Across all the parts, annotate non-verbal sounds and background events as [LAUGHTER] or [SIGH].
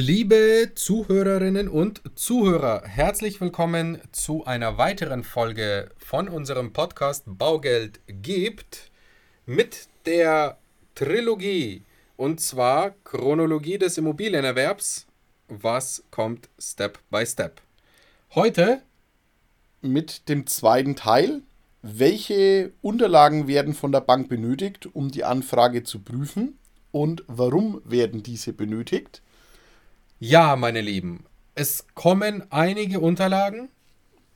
Liebe Zuhörerinnen und Zuhörer, herzlich willkommen zu einer weiteren Folge von unserem Podcast Baugeld gibt mit der Trilogie und zwar Chronologie des Immobilienerwerbs. Was kommt Step by Step? Heute mit dem zweiten Teil. Welche Unterlagen werden von der Bank benötigt, um die Anfrage zu prüfen und warum werden diese benötigt? Ja, meine Lieben, es kommen einige Unterlagen.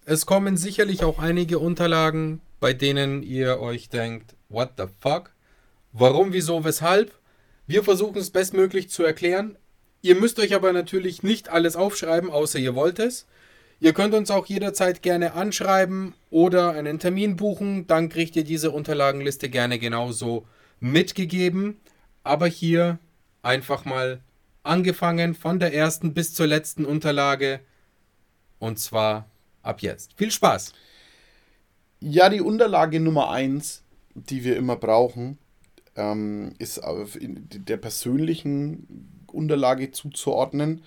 Es kommen sicherlich auch einige Unterlagen, bei denen ihr euch denkt, what the fuck? Warum, wieso, weshalb? Wir versuchen es bestmöglich zu erklären. Ihr müsst euch aber natürlich nicht alles aufschreiben, außer ihr wollt es. Ihr könnt uns auch jederzeit gerne anschreiben oder einen Termin buchen, dann kriegt ihr diese Unterlagenliste gerne genauso mitgegeben. Aber hier einfach mal angefangen von der ersten bis zur letzten Unterlage und zwar ab jetzt. Viel Spaß! Ja, die Unterlage Nummer 1, die wir immer brauchen, ähm, ist der persönlichen Unterlage zuzuordnen.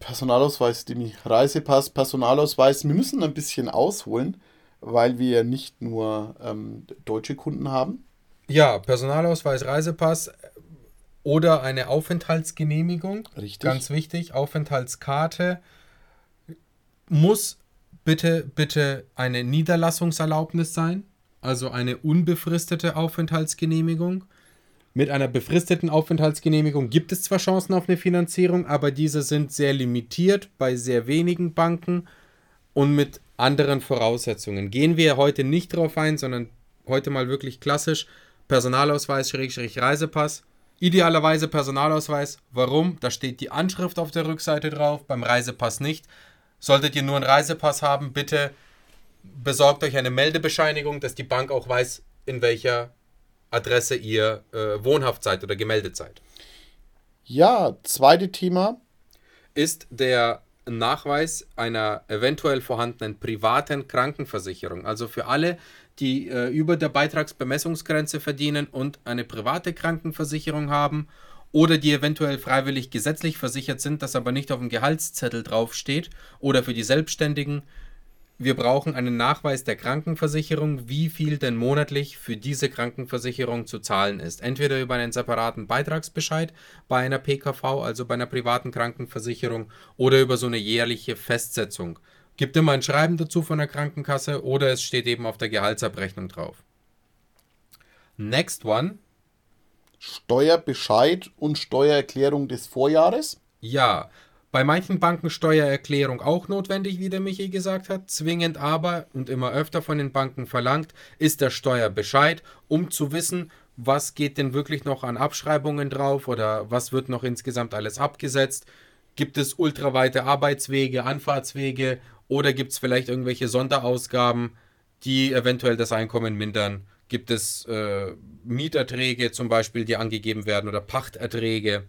Personalausweis, dem Reisepass, Personalausweis. Wir müssen ein bisschen ausholen, weil wir nicht nur ähm, deutsche Kunden haben. Ja, Personalausweis, Reisepass oder eine Aufenthaltsgenehmigung. Richtig. Ganz wichtig, Aufenthaltskarte muss bitte, bitte eine Niederlassungserlaubnis sein, also eine unbefristete Aufenthaltsgenehmigung. Mit einer befristeten Aufenthaltsgenehmigung gibt es zwar Chancen auf eine Finanzierung, aber diese sind sehr limitiert bei sehr wenigen Banken und mit anderen Voraussetzungen. Gehen wir heute nicht drauf ein, sondern heute mal wirklich klassisch Personalausweis, Reisepass. Idealerweise Personalausweis. Warum? Da steht die Anschrift auf der Rückseite drauf, beim Reisepass nicht. Solltet ihr nur einen Reisepass haben, bitte besorgt euch eine Meldebescheinigung, dass die Bank auch weiß, in welcher Adresse ihr äh, wohnhaft seid oder gemeldet seid. Ja, zweite Thema ist der Nachweis einer eventuell vorhandenen privaten Krankenversicherung. Also für alle, die äh, über der Beitragsbemessungsgrenze verdienen und eine private Krankenversicherung haben oder die eventuell freiwillig gesetzlich versichert sind, das aber nicht auf dem Gehaltszettel draufsteht oder für die Selbstständigen, wir brauchen einen Nachweis der Krankenversicherung, wie viel denn monatlich für diese Krankenversicherung zu zahlen ist. Entweder über einen separaten Beitragsbescheid bei einer PKV, also bei einer privaten Krankenversicherung, oder über so eine jährliche Festsetzung. Gibt immer ein Schreiben dazu von der Krankenkasse oder es steht eben auf der Gehaltsabrechnung drauf. Next one. Steuerbescheid und Steuererklärung des Vorjahres? Ja, bei manchen Banken Steuererklärung auch notwendig, wie der Michi gesagt hat. Zwingend aber und immer öfter von den Banken verlangt, ist der Steuerbescheid, um zu wissen, was geht denn wirklich noch an Abschreibungen drauf oder was wird noch insgesamt alles abgesetzt. Gibt es ultraweite Arbeitswege, Anfahrtswege oder gibt es vielleicht irgendwelche Sonderausgaben, die eventuell das Einkommen mindern? Gibt es äh, Mieterträge zum Beispiel, die angegeben werden oder Pachterträge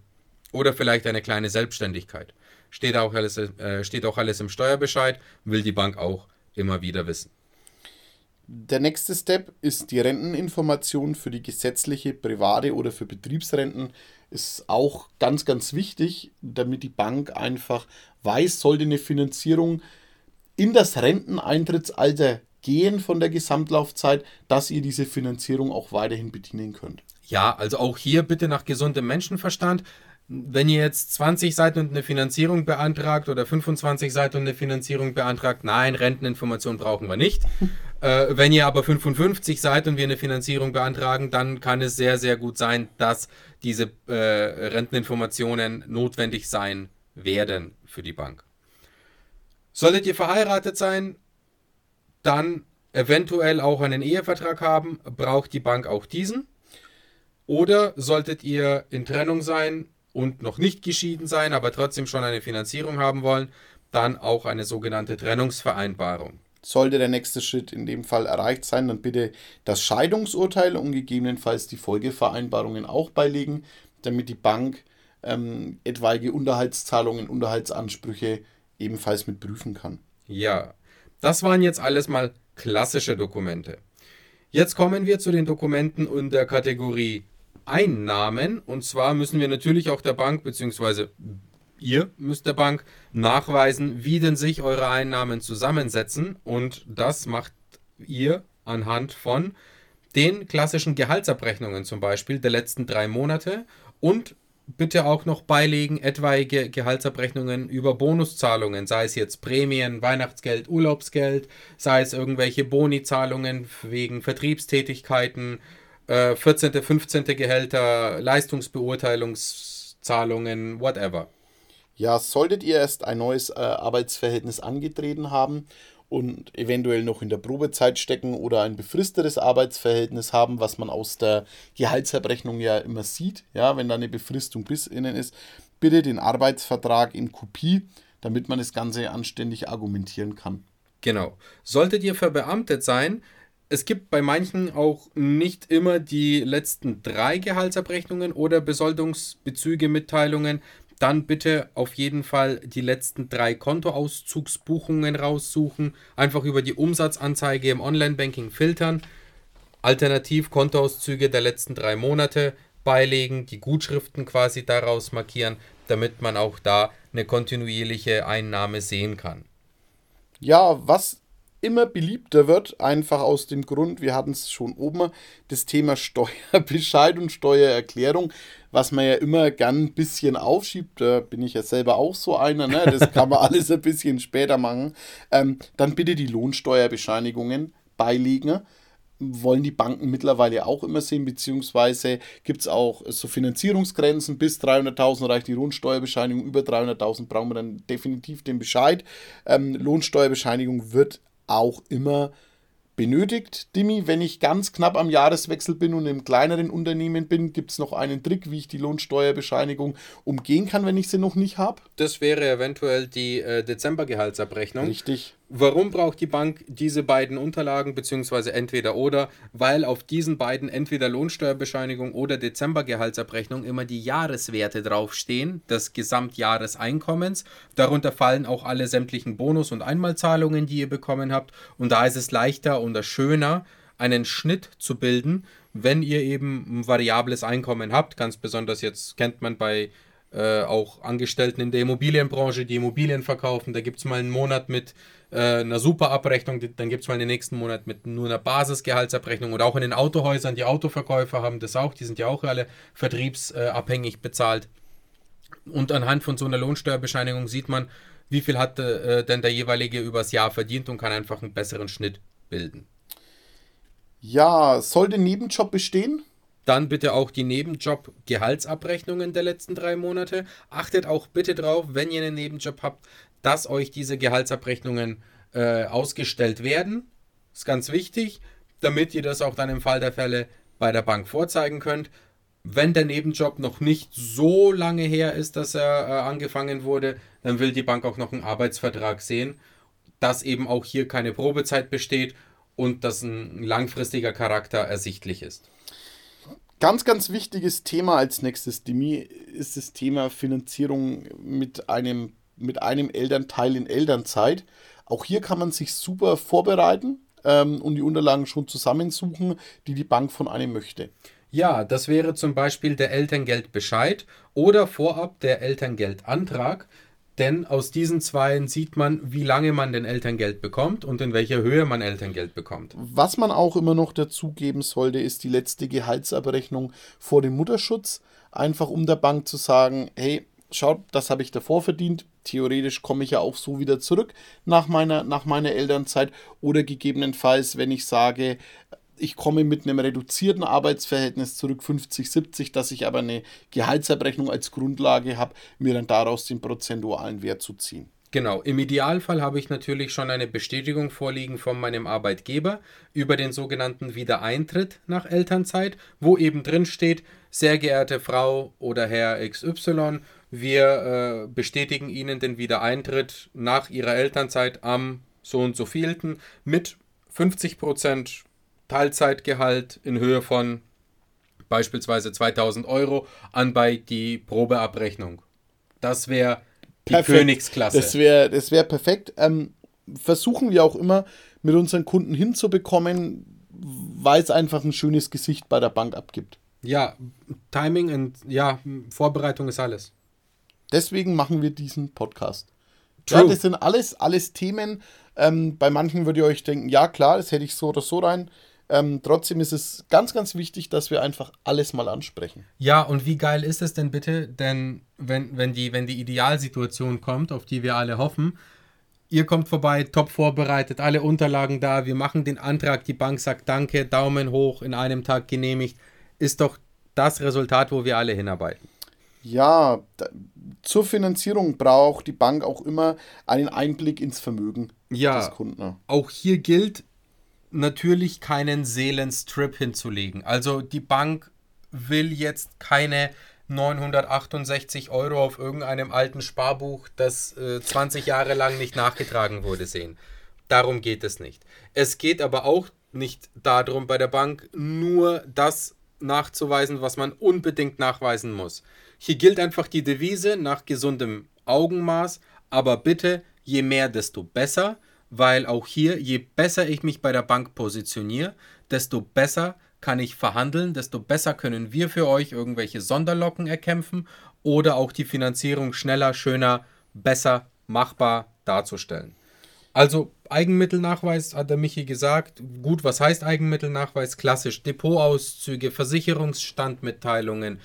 oder vielleicht eine kleine Selbstständigkeit? steht auch alles, äh, steht auch alles im Steuerbescheid, will die Bank auch immer wieder wissen. Der nächste Step ist die Renteninformation für die gesetzliche, private oder für Betriebsrenten. Ist auch ganz, ganz wichtig, damit die Bank einfach weiß, sollte eine Finanzierung in das Renteneintrittsalter gehen von der Gesamtlaufzeit, dass ihr diese Finanzierung auch weiterhin bedienen könnt. Ja, also auch hier bitte nach gesundem Menschenverstand wenn ihr jetzt 20 Seiten und eine Finanzierung beantragt oder 25 Seiten und eine Finanzierung beantragt, nein, Renteninformation brauchen wir nicht. [LAUGHS] äh, wenn ihr aber 55 Seiten und wir eine Finanzierung beantragen, dann kann es sehr, sehr gut sein, dass diese äh, Renteninformationen notwendig sein werden für die Bank. Solltet ihr verheiratet sein, dann eventuell auch einen Ehevertrag haben, braucht die Bank auch diesen. Oder solltet ihr in Trennung sein, und noch nicht geschieden sein, aber trotzdem schon eine Finanzierung haben wollen, dann auch eine sogenannte Trennungsvereinbarung. Sollte der nächste Schritt in dem Fall erreicht sein, dann bitte das Scheidungsurteil und gegebenenfalls die Folgevereinbarungen auch beilegen, damit die Bank ähm, etwaige Unterhaltszahlungen, Unterhaltsansprüche ebenfalls mit prüfen kann. Ja, das waren jetzt alles mal klassische Dokumente. Jetzt kommen wir zu den Dokumenten in der Kategorie Einnahmen. Und zwar müssen wir natürlich auch der Bank, beziehungsweise Ihr müsst der Bank nachweisen, wie denn sich eure Einnahmen zusammensetzen und das macht ihr anhand von den klassischen Gehaltsabrechnungen zum Beispiel der letzten drei Monate und bitte auch noch beilegen etwaige Gehaltsabrechnungen über Bonuszahlungen, sei es jetzt Prämien, Weihnachtsgeld, Urlaubsgeld, sei es irgendwelche Bonizahlungen wegen Vertriebstätigkeiten, äh, 14., 15. Gehälter, Leistungsbeurteilungszahlungen, whatever. Ja, solltet ihr erst ein neues äh, Arbeitsverhältnis angetreten haben und eventuell noch in der Probezeit stecken oder ein befristetes Arbeitsverhältnis haben, was man aus der Gehaltsabrechnung ja immer sieht, ja, wenn da eine Befristung bis innen ist, bitte den Arbeitsvertrag in Kopie, damit man das Ganze anständig argumentieren kann. Genau. Solltet ihr verbeamtet sein, es gibt bei manchen auch nicht immer die letzten drei Gehaltsabrechnungen oder Besoldungsbezüge, Mitteilungen dann bitte auf jeden Fall die letzten drei Kontoauszugsbuchungen raussuchen. Einfach über die Umsatzanzeige im Online-Banking filtern. Alternativ Kontoauszüge der letzten drei Monate beilegen, die Gutschriften quasi daraus markieren, damit man auch da eine kontinuierliche Einnahme sehen kann. Ja, was immer beliebter wird, einfach aus dem Grund, wir hatten es schon oben, das Thema Steuerbescheid [LAUGHS] und Steuererklärung, was man ja immer gern ein bisschen aufschiebt, da bin ich ja selber auch so einer, ne? das kann man [LAUGHS] alles ein bisschen später machen, ähm, dann bitte die Lohnsteuerbescheinigungen beilegen wollen die Banken mittlerweile auch immer sehen, beziehungsweise gibt es auch so Finanzierungsgrenzen, bis 300.000 reicht die Lohnsteuerbescheinigung, über 300.000 brauchen wir dann definitiv den Bescheid. Ähm, Lohnsteuerbescheinigung wird auch immer benötigt. Dimi, wenn ich ganz knapp am Jahreswechsel bin und im kleineren Unternehmen bin, gibt es noch einen Trick, wie ich die Lohnsteuerbescheinigung umgehen kann, wenn ich sie noch nicht habe? Das wäre eventuell die äh, Dezembergehaltsabrechnung. Richtig. Warum braucht die Bank diese beiden Unterlagen, beziehungsweise entweder oder? Weil auf diesen beiden entweder Lohnsteuerbescheinigung oder Dezembergehaltsabrechnung immer die Jahreswerte draufstehen, des Gesamtjahreseinkommens. Darunter fallen auch alle sämtlichen Bonus- und Einmalzahlungen, die ihr bekommen habt. Und da ist es leichter und schöner, einen Schnitt zu bilden, wenn ihr eben ein variables Einkommen habt. Ganz besonders jetzt kennt man bei äh, auch Angestellten in der Immobilienbranche, die Immobilien verkaufen. Da gibt es mal einen Monat mit äh, einer super Abrechnung, dann gibt es mal den nächsten Monat mit nur einer Basisgehaltsabrechnung oder auch in den Autohäusern, die Autoverkäufer haben das auch, die sind ja auch alle vertriebsabhängig bezahlt. Und anhand von so einer Lohnsteuerbescheinigung sieht man, wie viel hat äh, denn der jeweilige übers Jahr verdient und kann einfach einen besseren Schnitt bilden. Ja, soll der Nebenjob bestehen? Dann bitte auch die Nebenjob-Gehaltsabrechnungen der letzten drei Monate. Achtet auch bitte drauf, wenn ihr einen Nebenjob habt, dass euch diese Gehaltsabrechnungen äh, ausgestellt werden. Ist ganz wichtig, damit ihr das auch dann im Fall der Fälle bei der Bank vorzeigen könnt. Wenn der Nebenjob noch nicht so lange her ist, dass er äh, angefangen wurde, dann will die Bank auch noch einen Arbeitsvertrag sehen, dass eben auch hier keine Probezeit besteht und dass ein langfristiger Charakter ersichtlich ist. Ganz, ganz wichtiges Thema als nächstes, Demi, ist das Thema Finanzierung mit einem, mit einem Elternteil in Elternzeit. Auch hier kann man sich super vorbereiten ähm, und die Unterlagen schon zusammensuchen, die die Bank von einem möchte. Ja, das wäre zum Beispiel der Elterngeldbescheid oder vorab der Elterngeldantrag. Denn aus diesen zwei sieht man, wie lange man den Elterngeld bekommt und in welcher Höhe man Elterngeld bekommt. Was man auch immer noch dazugeben sollte, ist die letzte Gehaltsabrechnung vor dem Mutterschutz. Einfach um der Bank zu sagen, hey, schaut, das habe ich davor verdient. Theoretisch komme ich ja auch so wieder zurück nach meiner, nach meiner Elternzeit. Oder gegebenenfalls, wenn ich sage, ich komme mit einem reduzierten Arbeitsverhältnis zurück, 50, 70, dass ich aber eine Gehaltsabrechnung als Grundlage habe, mir dann daraus den prozentualen Wert zu ziehen. Genau, im Idealfall habe ich natürlich schon eine Bestätigung vorliegen von meinem Arbeitgeber über den sogenannten Wiedereintritt nach Elternzeit, wo eben drin steht, sehr geehrte Frau oder Herr XY, wir äh, bestätigen Ihnen den Wiedereintritt nach Ihrer Elternzeit am so und so vielten mit 50 Prozent Teilzeitgehalt in Höhe von beispielsweise 2000 Euro an bei die Probeabrechnung. Das wäre die perfekt. Königsklasse. Das wäre das wär perfekt. Ähm, versuchen wir auch immer mit unseren Kunden hinzubekommen, weil es einfach ein schönes Gesicht bei der Bank abgibt. Ja, Timing und ja, Vorbereitung ist alles. Deswegen machen wir diesen Podcast. True. Ja, das sind alles, alles Themen. Ähm, bei manchen würdet ihr euch denken, ja klar, das hätte ich so oder so rein. Ähm, trotzdem ist es ganz, ganz wichtig, dass wir einfach alles mal ansprechen. Ja, und wie geil ist es denn bitte? Denn wenn, wenn, die, wenn die Idealsituation kommt, auf die wir alle hoffen, ihr kommt vorbei, top vorbereitet, alle Unterlagen da, wir machen den Antrag, die Bank sagt Danke, Daumen hoch, in einem Tag genehmigt, ist doch das Resultat, wo wir alle hinarbeiten. Ja, da, zur Finanzierung braucht die Bank auch immer einen Einblick ins Vermögen ja, des Kunden. Auch hier gilt natürlich keinen Seelenstrip hinzulegen. Also die Bank will jetzt keine 968 Euro auf irgendeinem alten Sparbuch, das äh, 20 Jahre lang nicht nachgetragen wurde, sehen. Darum geht es nicht. Es geht aber auch nicht darum, bei der Bank nur das nachzuweisen, was man unbedingt nachweisen muss. Hier gilt einfach die Devise nach gesundem Augenmaß, aber bitte, je mehr, desto besser, weil auch hier, je besser ich mich bei der Bank positioniere, desto besser kann ich verhandeln, desto besser können wir für euch irgendwelche Sonderlocken erkämpfen oder auch die Finanzierung schneller, schöner, besser machbar darzustellen. Also Eigenmittelnachweis hat der Michi gesagt. Gut, was heißt Eigenmittelnachweis? Klassisch Depotauszüge, Versicherungsstandmitteilungen,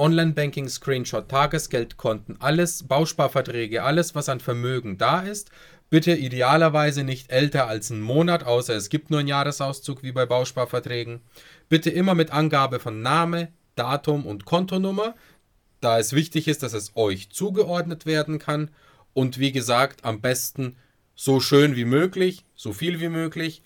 Online-Banking, Screenshot, Tagesgeldkonten, alles, Bausparverträge, alles, was an Vermögen da ist. Bitte idealerweise nicht älter als einen Monat, außer es gibt nur einen Jahresauszug wie bei Bausparverträgen. Bitte immer mit Angabe von Name, Datum und Kontonummer, da es wichtig ist, dass es euch zugeordnet werden kann. Und wie gesagt, am besten so schön wie möglich, so viel wie möglich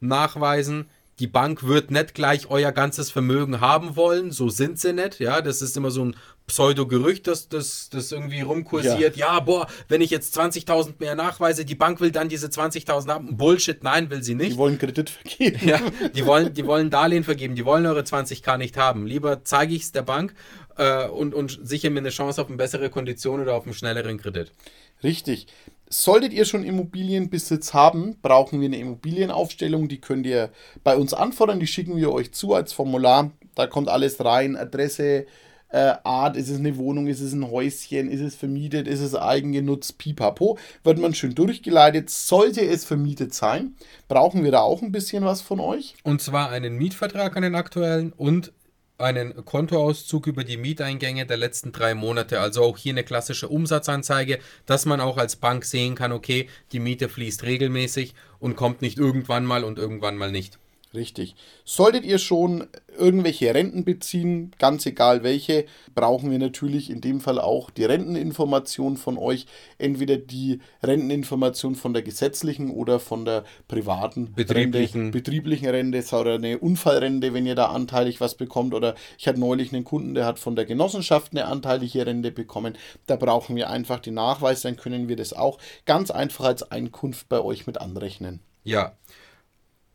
nachweisen. Die Bank wird nicht gleich euer ganzes Vermögen haben wollen, so sind sie nicht. Ja, das ist immer so ein Pseudo-Gerücht, das, das, das irgendwie rumkursiert. Ja. ja, boah, wenn ich jetzt 20.000 mehr nachweise, die Bank will dann diese 20.000 haben. Bullshit, nein, will sie nicht. Die wollen Kredit vergeben. Ja, die wollen, die wollen Darlehen vergeben, die wollen eure 20k nicht haben. Lieber zeige ich es der Bank äh, und, und sichere mir eine Chance auf eine bessere Kondition oder auf einen schnelleren Kredit. Richtig. Solltet ihr schon Immobilienbesitz haben, brauchen wir eine Immobilienaufstellung. Die könnt ihr bei uns anfordern. Die schicken wir euch zu als Formular. Da kommt alles rein: Adresse, äh, Art, ist es eine Wohnung, ist es ein Häuschen, ist es vermietet, ist es eigengenutzt, pipapo. Wird man schön durchgeleitet. Sollte es vermietet sein, brauchen wir da auch ein bisschen was von euch. Und zwar einen Mietvertrag an den aktuellen und einen Kontoauszug über die Mieteingänge der letzten drei Monate. Also auch hier eine klassische Umsatzanzeige, dass man auch als Bank sehen kann, okay, die Miete fließt regelmäßig und kommt nicht irgendwann mal und irgendwann mal nicht. Richtig. Solltet ihr schon irgendwelche Renten beziehen, ganz egal welche, brauchen wir natürlich in dem Fall auch die Renteninformation von euch. Entweder die Renteninformation von der gesetzlichen oder von der privaten betrieblichen Rente, betrieblichen Rente oder eine Unfallrente, wenn ihr da anteilig was bekommt. Oder ich hatte neulich einen Kunden, der hat von der Genossenschaft eine anteilige Rente bekommen. Da brauchen wir einfach den Nachweis, dann können wir das auch ganz einfach als Einkunft bei euch mit anrechnen. Ja,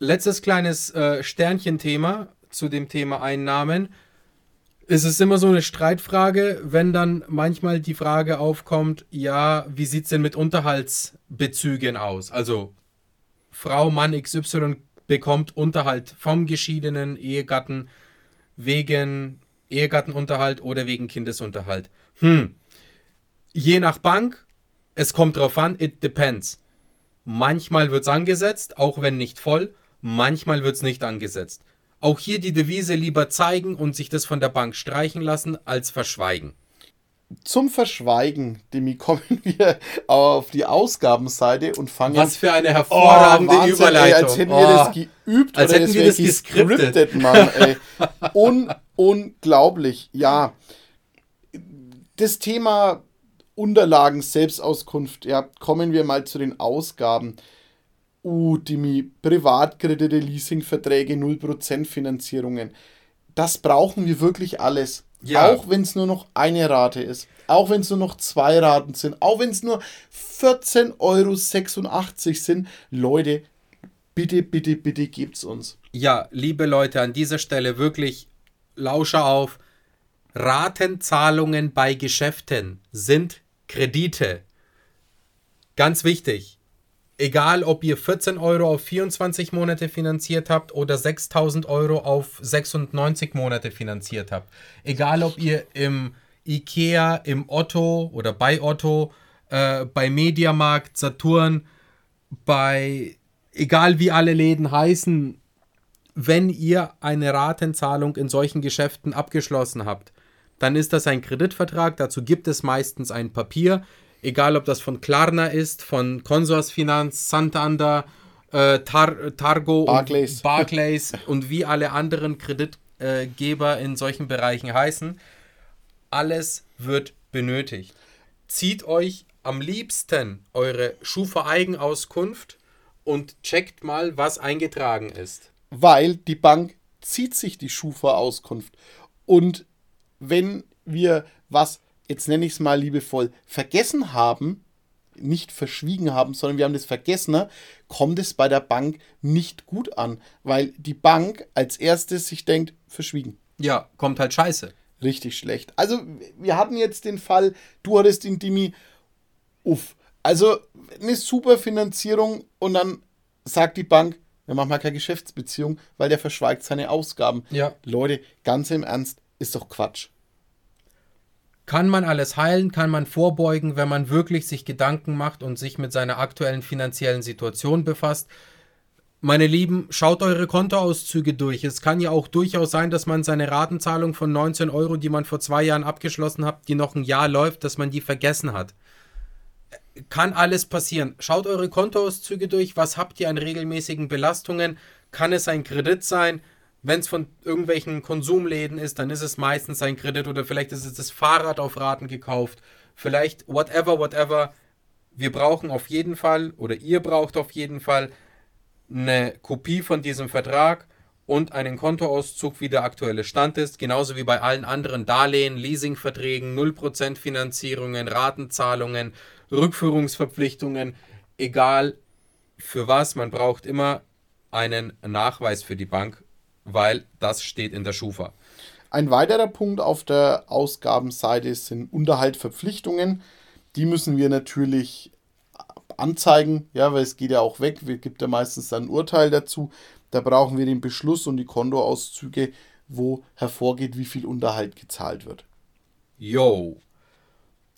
letztes kleines äh, Sternchenthema zu dem Thema Einnahmen. Es ist immer so eine Streitfrage, wenn dann manchmal die Frage aufkommt, ja, wie sieht es denn mit Unterhaltsbezügen aus? Also Frau, Mann XY bekommt Unterhalt vom geschiedenen Ehegatten wegen Ehegattenunterhalt oder wegen Kindesunterhalt. Hm. Je nach Bank, es kommt drauf an, it depends. Manchmal wird es angesetzt, auch wenn nicht voll. Manchmal wird es nicht angesetzt. Auch hier die Devise lieber zeigen und sich das von der Bank streichen lassen, als verschweigen. Zum Verschweigen, Demi, [LAUGHS] kommen wir auf die Ausgabenseite und fangen. Was für eine hervorragende oh, Wahnsinn, Überleitung. Ey, als hätten oh. wir das geübt als hätten wir das gescriptet. Mann, ey. [LAUGHS] Un unglaublich, ja. Das Thema Unterlagen, Selbstauskunft, ja, kommen wir mal zu den Ausgaben. Udemy, Privatkredite, Leasingverträge, 0% Finanzierungen. Das brauchen wir wirklich alles. Ja. Auch wenn es nur noch eine Rate ist. Auch wenn es nur noch zwei Raten sind. Auch wenn es nur 14,86 Euro sind. Leute, bitte, bitte, bitte gebt's uns. Ja, liebe Leute, an dieser Stelle wirklich Lauscher auf. Ratenzahlungen bei Geschäften sind Kredite. Ganz wichtig egal ob ihr 14 Euro auf 24 Monate finanziert habt oder 6000 Euro auf 96 Monate finanziert habt, egal ob ihr im Ikea, im Otto oder bei Otto, äh, bei Mediamarkt, Saturn, bei egal wie alle Läden heißen, wenn ihr eine Ratenzahlung in solchen Geschäften abgeschlossen habt, dann ist das ein Kreditvertrag. Dazu gibt es meistens ein Papier, egal ob das von Klarna ist, von Consorsfinanz, Santander, äh, Tar Targo, Barclays. Und Barclays [LAUGHS] und wie alle anderen Kreditgeber in solchen Bereichen heißen. Alles wird benötigt. Zieht euch am liebsten eure Schufa-Eigenauskunft und checkt mal, was eingetragen ist. Weil die Bank zieht sich die Schufa-Auskunft. Und wenn wir was, jetzt nenne ich es mal liebevoll, vergessen haben, nicht verschwiegen haben, sondern wir haben das vergessen, kommt es bei der Bank nicht gut an, weil die Bank als erstes sich denkt, verschwiegen. Ja, kommt halt scheiße. Richtig schlecht. Also, wir hatten jetzt den Fall, du hattest den Dimi, uff. Also, eine super Finanzierung und dann sagt die Bank, wir machen mal keine Geschäftsbeziehung, weil der verschweigt seine Ausgaben. Ja. Leute, ganz im Ernst, ist doch Quatsch. Kann man alles heilen? Kann man vorbeugen, wenn man wirklich sich Gedanken macht und sich mit seiner aktuellen finanziellen Situation befasst? Meine Lieben, schaut eure Kontoauszüge durch. Es kann ja auch durchaus sein, dass man seine Ratenzahlung von 19 Euro, die man vor zwei Jahren abgeschlossen hat, die noch ein Jahr läuft, dass man die vergessen hat. Kann alles passieren. Schaut eure Kontoauszüge durch. Was habt ihr an regelmäßigen Belastungen? Kann es ein Kredit sein? Wenn es von irgendwelchen Konsumläden ist, dann ist es meistens ein Kredit oder vielleicht ist es das Fahrrad auf Raten gekauft. Vielleicht whatever, whatever. Wir brauchen auf jeden Fall oder ihr braucht auf jeden Fall eine Kopie von diesem Vertrag und einen Kontoauszug, wie der aktuelle Stand ist, genauso wie bei allen anderen Darlehen, Leasingverträgen, 0% Finanzierungen, Ratenzahlungen, Rückführungsverpflichtungen, egal für was, man braucht immer einen Nachweis für die Bank weil das steht in der Schufa. Ein weiterer Punkt auf der Ausgabenseite sind Unterhaltverpflichtungen. Die müssen wir natürlich anzeigen, ja, weil es geht ja auch weg. Wir gibt ja meistens dann ein Urteil dazu. Da brauchen wir den Beschluss und die Kontoauszüge, wo hervorgeht, wie viel Unterhalt gezahlt wird. Yo.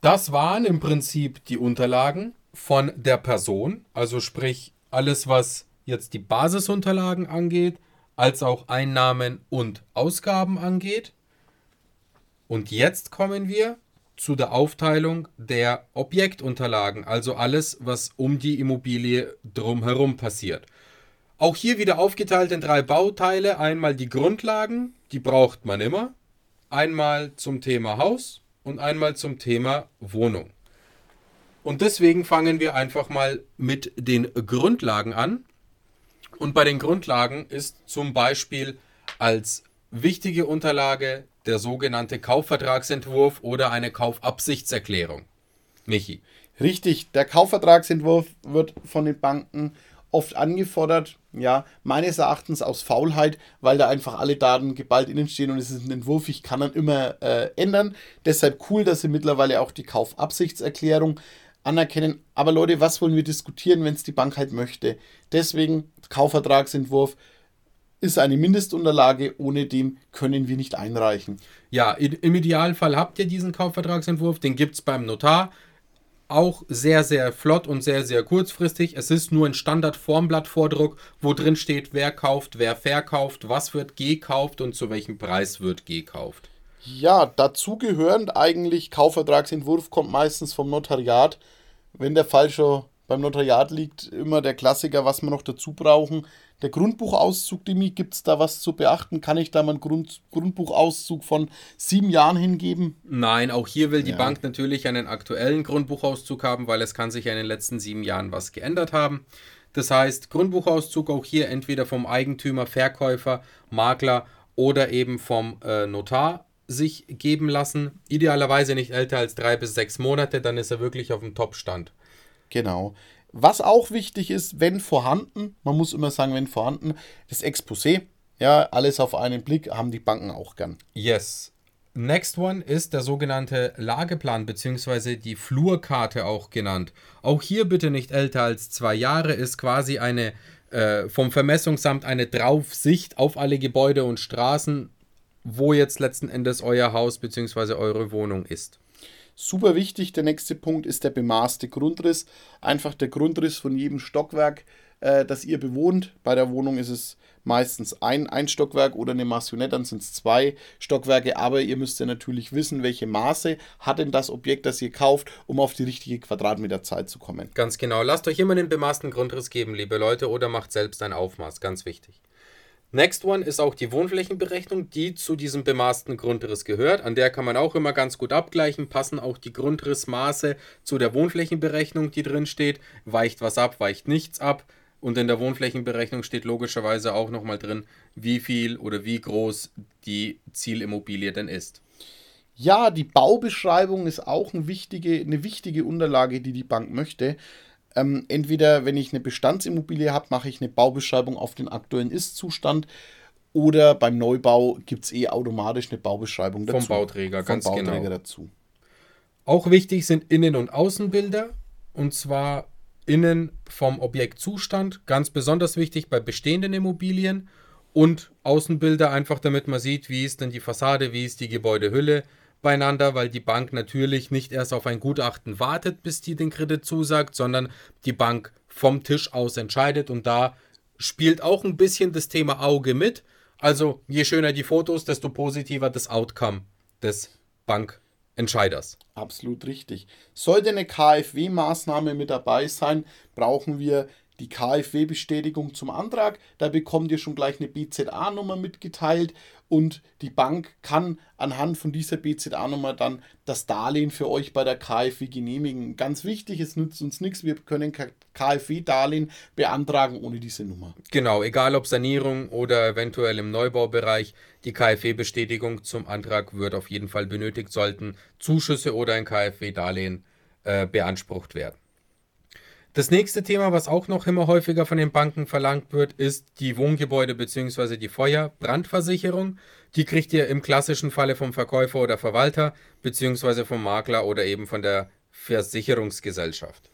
Das waren im Prinzip die Unterlagen von der Person, also sprich alles, was jetzt die Basisunterlagen angeht, als auch Einnahmen und Ausgaben angeht. Und jetzt kommen wir zu der Aufteilung der Objektunterlagen, also alles, was um die Immobilie drumherum passiert. Auch hier wieder aufgeteilt in drei Bauteile. Einmal die Grundlagen, die braucht man immer. Einmal zum Thema Haus und einmal zum Thema Wohnung. Und deswegen fangen wir einfach mal mit den Grundlagen an. Und bei den Grundlagen ist zum Beispiel als wichtige Unterlage der sogenannte Kaufvertragsentwurf oder eine Kaufabsichtserklärung. Michi. Richtig, der Kaufvertragsentwurf wird von den Banken oft angefordert, ja, meines Erachtens aus Faulheit, weil da einfach alle Daten geballt innen stehen und es ist ein Entwurf, ich kann dann immer äh, ändern. Deshalb cool, dass sie mittlerweile auch die Kaufabsichtserklärung anerkennen. Aber Leute, was wollen wir diskutieren, wenn es die Bank halt möchte? Deswegen Kaufvertragsentwurf ist eine Mindestunterlage, ohne dem können wir nicht einreichen. Ja, im Idealfall habt ihr diesen Kaufvertragsentwurf, den gibt es beim Notar. Auch sehr, sehr flott und sehr, sehr kurzfristig. Es ist nur ein Standard-Formblattvordruck, wo drin steht, wer kauft, wer verkauft, was wird gekauft und zu welchem Preis wird gekauft. Ja, dazu gehörend eigentlich Kaufvertragsentwurf kommt meistens vom Notariat. Wenn der Fall schon beim Notariat liegt, immer der Klassiker, was wir noch dazu brauchen. Der Grundbuchauszug, Demi, gibt es da was zu beachten? Kann ich da mal einen Grund, Grundbuchauszug von sieben Jahren hingeben? Nein, auch hier will die ja. Bank natürlich einen aktuellen Grundbuchauszug haben, weil es kann sich ja in den letzten sieben Jahren was geändert haben. Das heißt, Grundbuchauszug auch hier entweder vom Eigentümer, Verkäufer, Makler oder eben vom äh, Notar sich geben lassen. Idealerweise nicht älter als drei bis sechs Monate, dann ist er wirklich auf dem Top-Stand. Genau. Was auch wichtig ist, wenn vorhanden, man muss immer sagen, wenn vorhanden, das Exposé, ja, alles auf einen Blick, haben die Banken auch gern. Yes. Next one ist der sogenannte Lageplan bzw. die Flurkarte auch genannt. Auch hier bitte nicht älter als zwei Jahre, ist quasi eine äh, vom Vermessungsamt eine Draufsicht auf alle Gebäude und Straßen wo jetzt letzten Endes euer Haus bzw. eure Wohnung ist. Super wichtig, der nächste Punkt ist der bemaßte Grundriss. Einfach der Grundriss von jedem Stockwerk, äh, das ihr bewohnt. Bei der Wohnung ist es meistens ein, ein Stockwerk oder eine Maisonette, dann sind es zwei Stockwerke. Aber ihr müsst ja natürlich wissen, welche Maße hat denn das Objekt, das ihr kauft, um auf die richtige Quadratmeterzahl zu kommen. Ganz genau. Lasst euch immer den bemaßten Grundriss geben, liebe Leute, oder macht selbst ein Aufmaß. Ganz wichtig. Next One ist auch die Wohnflächenberechnung, die zu diesem bemaßten Grundriss gehört. An der kann man auch immer ganz gut abgleichen. Passen auch die Grundrissmaße zu der Wohnflächenberechnung, die drin steht. Weicht was ab, weicht nichts ab. Und in der Wohnflächenberechnung steht logischerweise auch nochmal drin, wie viel oder wie groß die Zielimmobilie denn ist. Ja, die Baubeschreibung ist auch eine wichtige, eine wichtige Unterlage, die die Bank möchte. Ähm, entweder, wenn ich eine Bestandsimmobilie habe, mache ich eine Baubeschreibung auf den aktuellen Ist-Zustand. Oder beim Neubau gibt es eh automatisch eine Baubeschreibung dazu. Vom Bauträger, Vom ganz Bauträger genau. dazu. Auch wichtig sind Innen- und Außenbilder. Und zwar innen vom Objektzustand. Ganz besonders wichtig bei bestehenden Immobilien. Und Außenbilder einfach, damit man sieht, wie ist denn die Fassade, wie ist die Gebäudehülle, beieinander, weil die Bank natürlich nicht erst auf ein Gutachten wartet, bis die den Kredit zusagt, sondern die Bank vom Tisch aus entscheidet und da spielt auch ein bisschen das Thema Auge mit. Also je schöner die Fotos, desto positiver das Outcome des Bankentscheiders. Absolut richtig. Sollte eine KfW-Maßnahme mit dabei sein, brauchen wir die KfW-Bestätigung zum Antrag. Da bekommt ihr schon gleich eine BZA-Nummer mitgeteilt und die Bank kann anhand von dieser BZA-Nummer dann das Darlehen für euch bei der KfW genehmigen. Ganz wichtig, es nützt uns nichts, wir können KfW-Darlehen beantragen ohne diese Nummer. Genau, egal ob Sanierung oder eventuell im Neubaubereich, die KfW-Bestätigung zum Antrag wird auf jeden Fall benötigt, sollten Zuschüsse oder ein KfW-Darlehen äh, beansprucht werden. Das nächste Thema, was auch noch immer häufiger von den Banken verlangt wird, ist die Wohngebäude- bzw. die Feuerbrandversicherung. Die kriegt ihr im klassischen Falle vom Verkäufer oder Verwalter bzw. vom Makler oder eben von der Versicherungsgesellschaft.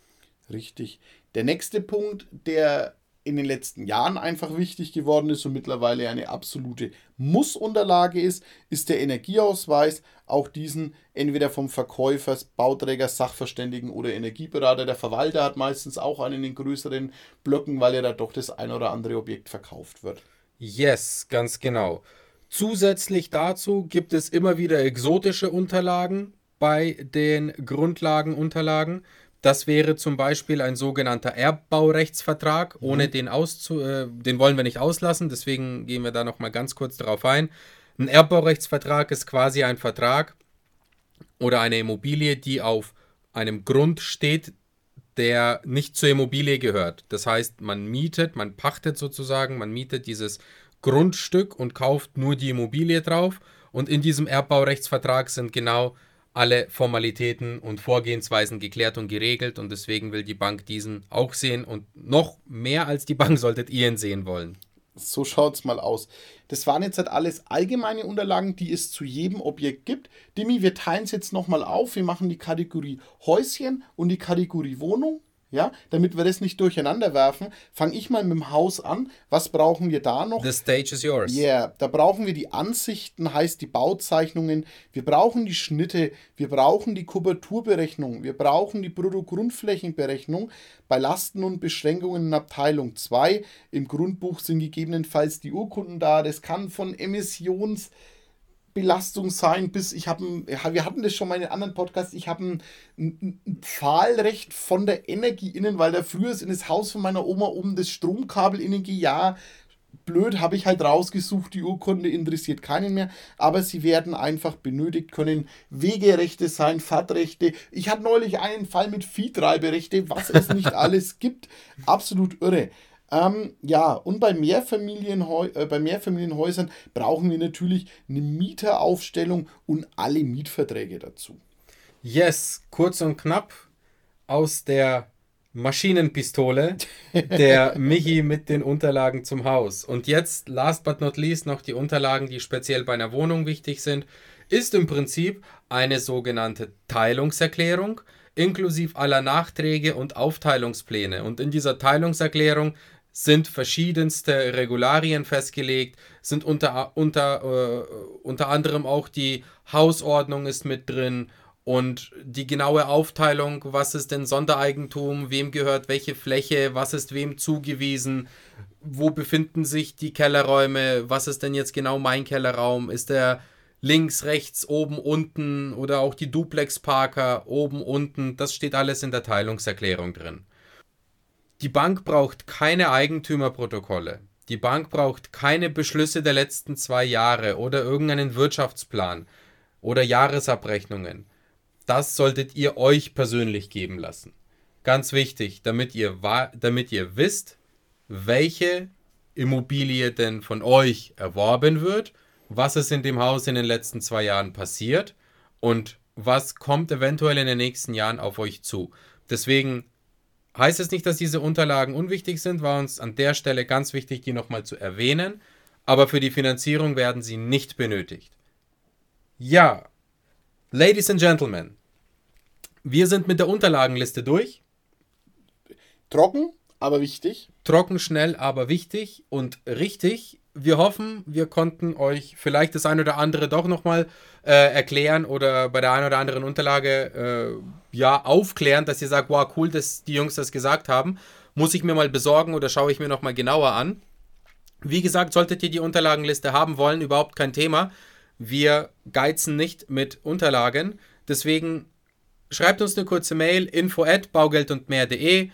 Richtig. Der nächste Punkt, der in den letzten Jahren einfach wichtig geworden ist und mittlerweile eine absolute Mussunterlage ist, ist der Energieausweis. Auch diesen entweder vom Verkäufer, Bauträger, Sachverständigen oder Energieberater. Der Verwalter hat meistens auch einen in den größeren Blöcken, weil ja da doch das ein oder andere Objekt verkauft wird. Yes, ganz genau. Zusätzlich dazu gibt es immer wieder exotische Unterlagen bei den Grundlagenunterlagen. Das wäre zum Beispiel ein sogenannter Erbbaurechtsvertrag, mhm. ohne den auszu, äh, den wollen wir nicht auslassen, deswegen gehen wir da noch mal ganz kurz darauf ein. Ein Erbbaurechtsvertrag ist quasi ein Vertrag oder eine Immobilie, die auf einem Grund steht, der nicht zur Immobilie gehört. Das heißt, man mietet, man pachtet sozusagen, man mietet dieses Grundstück und kauft nur die Immobilie drauf. Und in diesem Erbbaurechtsvertrag sind genau alle Formalitäten und Vorgehensweisen geklärt und geregelt und deswegen will die Bank diesen auch sehen und noch mehr als die Bank [LAUGHS] solltet ihr ihn sehen wollen. So schaut es mal aus. Das waren jetzt halt alles allgemeine Unterlagen, die es zu jedem Objekt gibt. Demi, wir teilen es jetzt nochmal auf. Wir machen die Kategorie Häuschen und die Kategorie Wohnung ja, damit wir das nicht durcheinander werfen, fange ich mal mit dem Haus an. Was brauchen wir da noch? The stage is yours. Ja, yeah, da brauchen wir die Ansichten, heißt die Bauzeichnungen. Wir brauchen die Schnitte, wir brauchen die Kubaturberechnung, wir brauchen die Bruttogrundflächenberechnung bei Lasten und Beschränkungen in Abteilung 2. Im Grundbuch sind gegebenenfalls die Urkunden da. Das kann von Emissions Belastung sein, bis ich habe, wir hatten das schon mal in anderen Podcasts, ich habe ein, Pfahlrecht von der Energie innen, weil da früher ist in das Haus von meiner Oma oben das Stromkabel innen ja, blöd, habe ich halt rausgesucht, die Urkunde interessiert keinen mehr, aber sie werden einfach benötigt, können Wegerechte sein, Fahrtrechte. Ich hatte neulich einen Fall mit Viehtreiberechte, was es nicht [LAUGHS] alles gibt, absolut irre. Ähm, ja, und bei, Mehrfamilienhäu äh, bei Mehrfamilienhäusern brauchen wir natürlich eine Mieteraufstellung und alle Mietverträge dazu. Yes, kurz und knapp aus der Maschinenpistole der [LAUGHS] Michi mit den Unterlagen zum Haus. Und jetzt, last but not least, noch die Unterlagen, die speziell bei einer Wohnung wichtig sind, ist im Prinzip eine sogenannte Teilungserklärung inklusive aller Nachträge und Aufteilungspläne. Und in dieser Teilungserklärung sind verschiedenste Regularien festgelegt, sind unter, unter, äh, unter anderem auch die Hausordnung ist mit drin und die genaue Aufteilung, was ist denn Sondereigentum, wem gehört welche Fläche, was ist wem zugewiesen, wo befinden sich die Kellerräume, was ist denn jetzt genau mein Kellerraum, ist der links, rechts, oben, unten oder auch die Duplex-Parker oben, unten, das steht alles in der Teilungserklärung drin. Die Bank braucht keine Eigentümerprotokolle. Die Bank braucht keine Beschlüsse der letzten zwei Jahre oder irgendeinen Wirtschaftsplan oder Jahresabrechnungen. Das solltet ihr euch persönlich geben lassen. Ganz wichtig, damit ihr, damit ihr wisst, welche Immobilie denn von euch erworben wird, was ist in dem Haus in den letzten zwei Jahren passiert und was kommt eventuell in den nächsten Jahren auf euch zu. Deswegen heißt es nicht, dass diese Unterlagen unwichtig sind, war uns an der Stelle ganz wichtig, die nochmal zu erwähnen, aber für die Finanzierung werden sie nicht benötigt. Ja, Ladies and Gentlemen, wir sind mit der Unterlagenliste durch. Trocken, aber wichtig. Trocken, schnell, aber wichtig und richtig. Wir hoffen, wir konnten euch vielleicht das ein oder andere doch nochmal äh, erklären oder bei der einen oder anderen Unterlage äh, ja aufklären, dass ihr sagt, wow, cool, dass die Jungs das gesagt haben. Muss ich mir mal besorgen oder schaue ich mir nochmal genauer an. Wie gesagt, solltet ihr die Unterlagenliste haben wollen, überhaupt kein Thema. Wir geizen nicht mit Unterlagen. Deswegen schreibt uns eine kurze Mail, info at baugeldundmehr.de.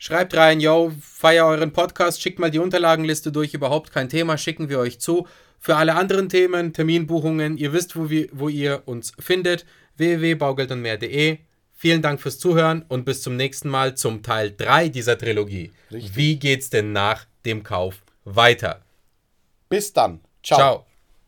Schreibt rein, yo, feier euren Podcast, schickt mal die Unterlagenliste durch, überhaupt kein Thema, schicken wir euch zu. Für alle anderen Themen, Terminbuchungen, ihr wisst, wo, wir, wo ihr uns findet, www.baugeldundmehr.de. Vielen Dank fürs Zuhören und bis zum nächsten Mal zum Teil 3 dieser Trilogie. Richtig. Wie geht's denn nach dem Kauf weiter? Bis dann. Ciao. Ciao.